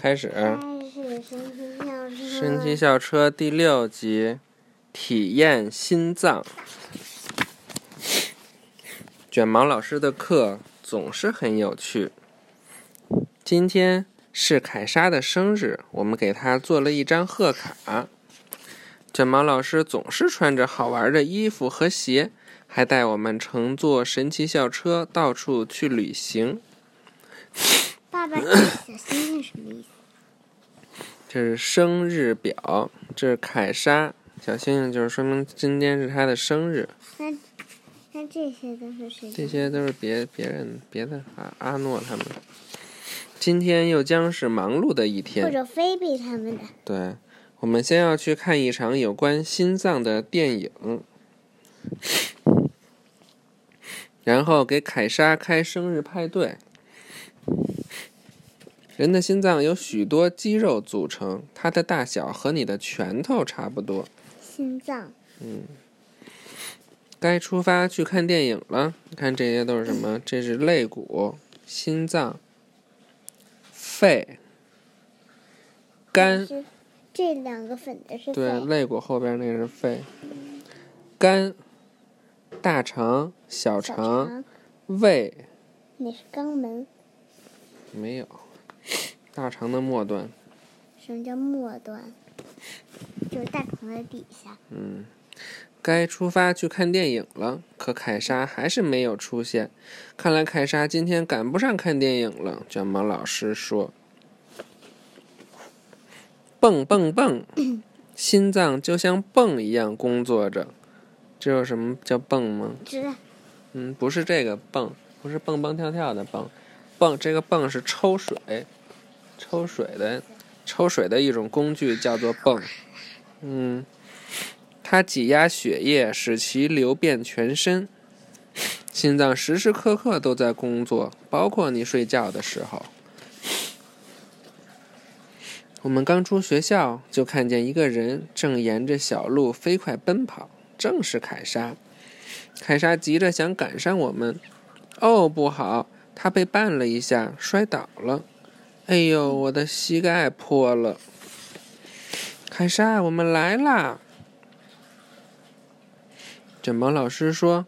开始。神奇校车。神奇校车第六集，体验心脏。卷毛老师的课总是很有趣。今天是凯莎的生日，我们给她做了一张贺卡。卷毛老师总是穿着好玩的衣服和鞋，还带我们乘坐神奇校车到处去旅行。小星星什么意思？这是生日表，这是凯莎小星星，就是说明今天是她的生日。那那这些都是谁？这些都是别别人别的阿阿诺他们。今天又将是忙碌的一或天。者菲比他们的。对，我们先要去看一场有关心脏的电影，然后给凯莎开生日派对。人的心脏由许多肌肉组成，它的大小和你的拳头差不多。心脏，嗯该出发去看电影了。你看这些都是什么？这是肋骨、心脏、肺、肝。这两个粉的是对，肺。肋骨后边那是肺。肝、大肠、小肠，胃那是肛门。没有。大肠的末端，什么叫末端？就是大肠的底下。嗯，该出发去看电影了。可凯莎还是没有出现，看来凯莎今天赶不上看电影了。卷毛老师说：“蹦蹦蹦，心脏就像泵一样工作着。知道什么叫泵吗？知道。嗯，不是这个蹦，不是蹦蹦跳跳的蹦，蹦这个蹦是抽水，抽水的，抽水的一种工具叫做泵。嗯，它挤压血液，使其流遍全身。心脏时时刻刻都在工作，包括你睡觉的时候。我们刚出学校，就看见一个人正沿着小路飞快奔跑，正是凯莎。凯莎急着想赶上我们，哦，不好，她被绊了一下，摔倒了。哎呦，我的膝盖破了！凯莎，我们来啦！卷毛老师说：“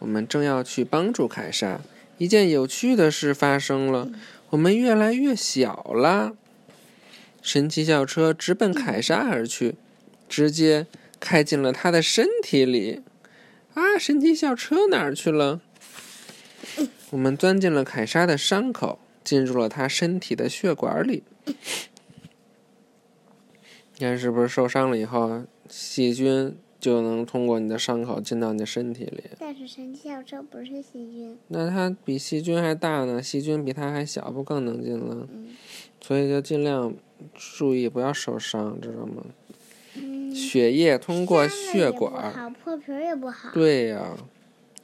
我们正要去帮助凯莎，一件有趣的事发生了，我们越来越小啦。”神奇校车直奔凯莎而去，直接开进了她的身体里。啊！神奇校车哪儿去了？我们钻进了凯莎的伤口，进入了他身体的血管里。你看是不是受伤了以后，细菌就能通过你的伤口进到你的身体里？但是神奇校车不是细菌。那它比细菌还大呢，细菌比它还小，不更能进了？嗯所以就尽量注意不要受伤，知道吗？嗯。血液通过血管，好，破皮儿也不好。对呀、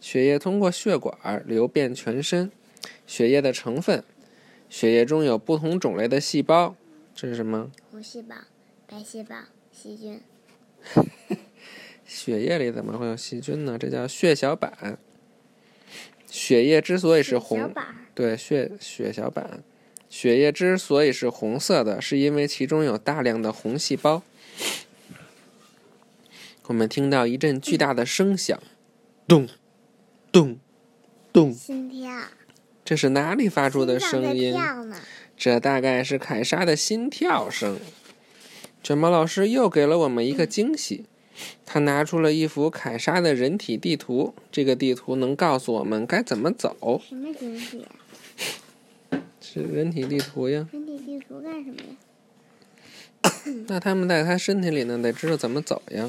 血液通过血管流遍全身。血液的成分，血液中有不同种类的细胞，这是什么？红细胞、白细胞、细菌。血液里怎么会有细菌呢？这叫血小板。血液之所以是红，对血血小板，血液之所以是红色的，是因为其中有大量的红细胞。我们听到一阵巨大的声响，咚，咚，咚，心跳。这是哪里发出的声音？这大概是凯莎的心跳声。卷毛老师又给了我们一个惊喜，他拿出了一幅凯莎的人体地图。这个地图能告诉我们该怎么走，什么惊喜？是人体地图呀。人体地图干什么呀？那他们在他身体里呢，得知道怎么走呀。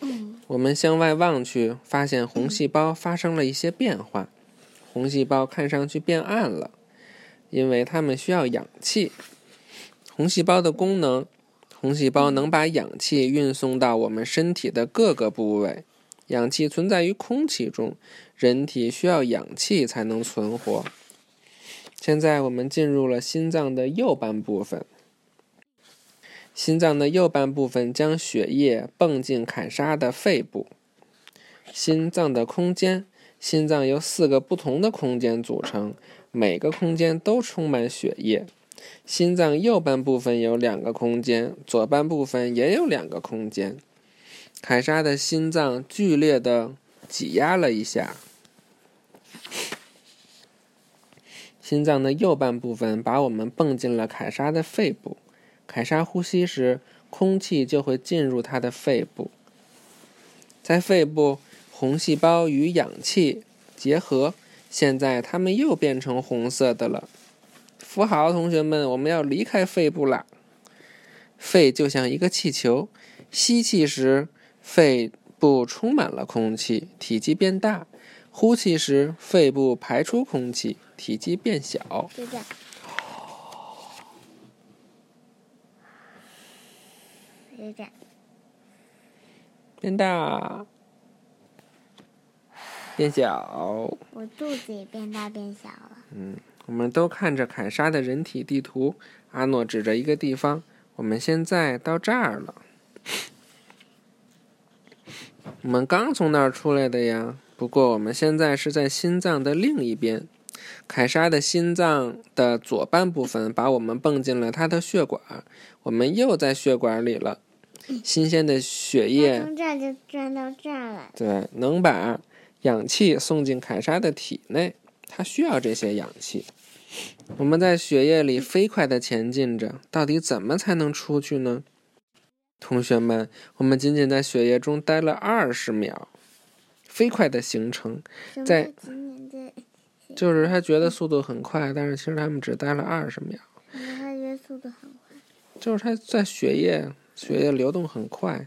嗯。我们向外望去，发现红细胞发生了一些变化，红细胞看上去变暗了，因为它们需要氧气。红细胞的功能，红细胞能把氧气运送到我们身体的各个部位。氧气存在于空气中，人体需要氧气才能存活。现在我们进入了心脏的右半部分。心脏的右半部分将血液泵进凯莎的肺部。心脏的空间，心脏由四个不同的空间组成，每个空间都充满血液。心脏右半部分有两个空间，左半部分也有两个空间。凯莎的心脏剧烈的挤压了一下，心脏的右半部分把我们泵进了凯莎的肺部。凯莎呼吸时，空气就会进入她的肺部，在肺部，红细胞与氧气结合，现在它们又变成红色的了。扶好，同学们，我们要离开肺部啦。肺就像一个气球，吸气时肺部充满了空气，体积变大；呼气时肺部排出空气，体积变小。就这样，就这样，变大，变小。我肚子也变大变小了。嗯我们都看着凯莎的人体地图。阿诺指着一个地方，我们现在到这儿了。我们刚从那儿出来的呀，不过我们现在是在心脏的另一边。凯莎的心脏的左半部分把我们蹦进了她的血管，我们又在血管里了。新鲜的血液从这儿就转到这儿了。对，能把氧气送进凯莎的体内，它需要这些氧气。我们在血液里飞快地前进着，到底怎么才能出去呢？同学们，我们仅仅在血液中待了二十秒，飞快的行程，在叫今年在？就是他觉得速度很快，但是其实他们只待了二十秒，他觉得速度很快。就是他在血液血液流动很快，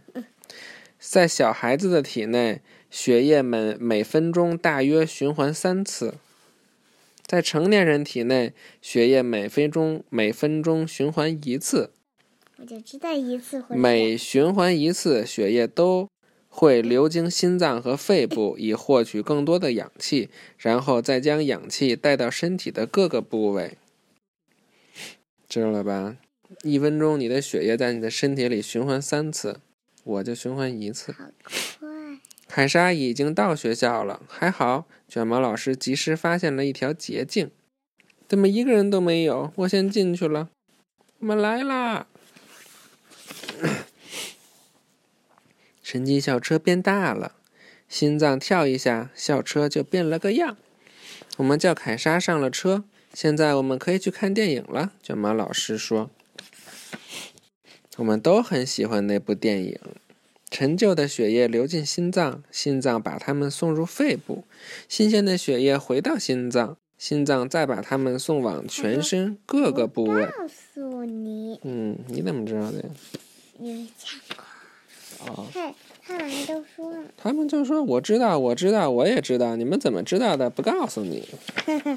在小孩子的体内，血液每每分钟大约循环三次。在成年人体内，血液每分钟每分钟循环一次，我就知道一次会每循环一次，血液都会流经心脏和肺部，以获取更多的氧气，然后再将氧气带到身体的各个部位。知道了吧？一分钟，你的血液在你的身体里循环三次，我就循环一次。好快。凯莎已经到学校了，还好卷毛老师及时发现了一条捷径。怎么一个人都没有？我先进去了。我们来啦！神奇校车变大了，心脏跳一下，校车就变了个样。我们叫凯莎上了车，现在我们可以去看电影了。卷毛老师说：“我们都很喜欢那部电影。”陈旧的血液流进心脏，心脏把它们送入肺部，新鲜的血液回到心脏，心脏再把它们送往全身各个部位。告诉你，嗯，你怎么知道的呀？因为讲过。哦，嘿，他们还都说了。他们就说我知道，我知道，我也知道，你们怎么知道的？不告诉你。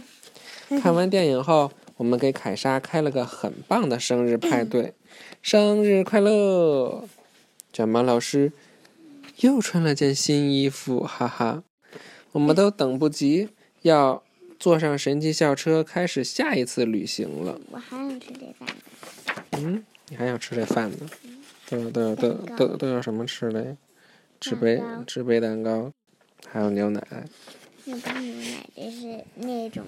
看完电影后，我们给凯莎开了个很棒的生日派对，生日快乐！卷毛老师又穿了件新衣服，哈哈！我们都等不及要坐上神奇校车，开始下一次旅行了。我还想吃这饭。嗯，你还想吃这饭呢？都有都有都有都有都有什么吃的呀？纸杯纸杯蛋糕，还有牛奶。那不是牛奶，这是那种。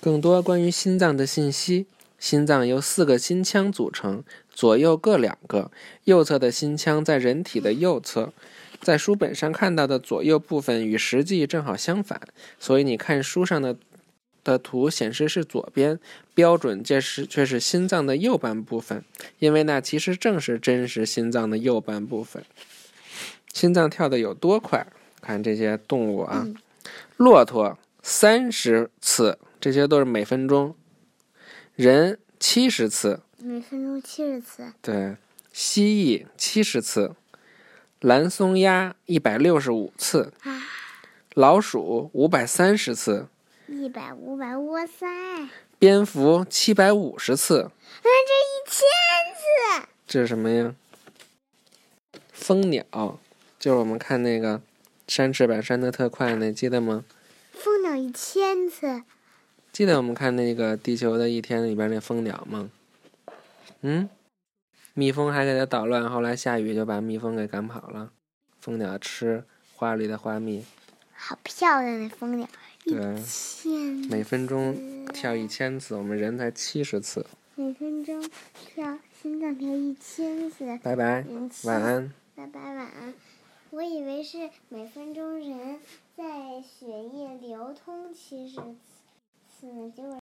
更多关于心脏的信息。心脏由四个心腔组成，左右各两个。右侧的心腔在人体的右侧，在书本上看到的左右部分与实际正好相反，所以你看书上的的图显示是左边，标准这是却是心脏的右半部分，因为那其实正是真实心脏的右半部分。心脏跳的有多快？看这些动物啊，骆驼三十次，这些都是每分钟。人七十次，每分钟七十次。对，蜥蜴七十次，蓝松鸦一百六十五次，啊，老鼠五百三十次，一百五百，哇塞！蝙蝠七百五十次。那这一千次，这是什么呀？蜂鸟，就是我们看那个扇翅膀扇得特快那，记得吗？蜂鸟一千次。记得我们看那个《地球的一天》里边那蜂鸟吗？嗯，蜜蜂还给它捣乱，后来下雨就把蜜蜂给赶跑了。蜂鸟吃花里的花蜜，好漂亮的蜂鸟，对一千，每分钟跳一千次，我们人才七十次。每分钟跳心脏跳一千次。拜拜晚安。拜拜，晚安。我以为是每分钟人在血液流通七十次呢，结果。